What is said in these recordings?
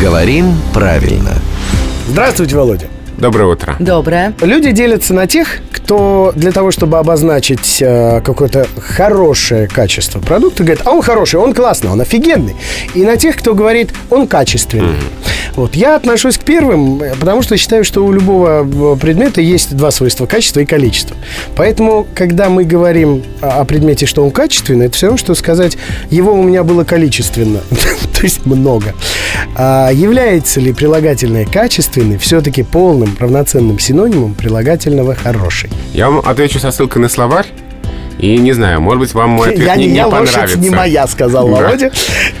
Говорим правильно. Здравствуйте, Володя. Доброе утро. Доброе. Люди делятся на тех, кто для того, чтобы обозначить э, какое-то хорошее качество продукта, говорит, а он хороший, он классный, он офигенный. И на тех, кто говорит, он качественный. Вот я отношусь к первым, потому что считаю, что у любого э, предмета есть два свойства: качество и количество. Поэтому, когда мы говорим о предмете, что он качественный, это все равно, что сказать, его у меня было количественно, то есть много. А является ли прилагательное качественный все-таки полным равноценным синонимом прилагательного хороший? Я вам отвечу со ссылкой на словарь. И не знаю, может быть, вам мой ответ Я не, не я, понравится. лошадь не моя, сказал Да. Володя.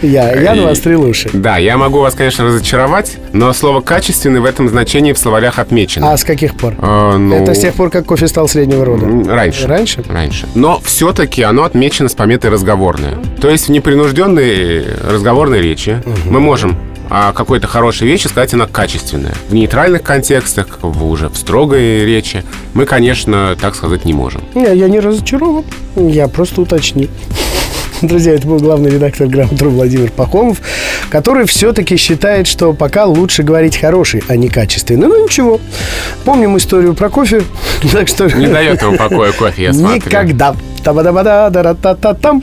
Я, я И- навострил уши. Да, я могу вас, конечно, разочаровать, но слово «качественный» в этом значении в словарях отмечено. А с каких пор? Э, ну, Это с тех пор, как кофе стал среднего рода. Раньше. Раньше? Раньше. Но все-таки оно отмечено с пометой разговорное. То есть в непринужденной разговорной речи мы можем какой-то хорошей вещи сказать, она качественная. В нейтральных контекстах, в, уже в строгой речи, мы, конечно, так сказать не можем. Не, я не разочарован. Я просто уточнил. Друзья, это был главный редактор «Грамотру» Владимир Пахомов, который все-таки считает, что пока лучше говорить хороший, а не качественный. Ну, ничего. Помним историю про кофе, так что... Не дает ему покоя кофе, я смотрю. Никогда. Та-ба-да-ба-да, да-ра-та-та-там.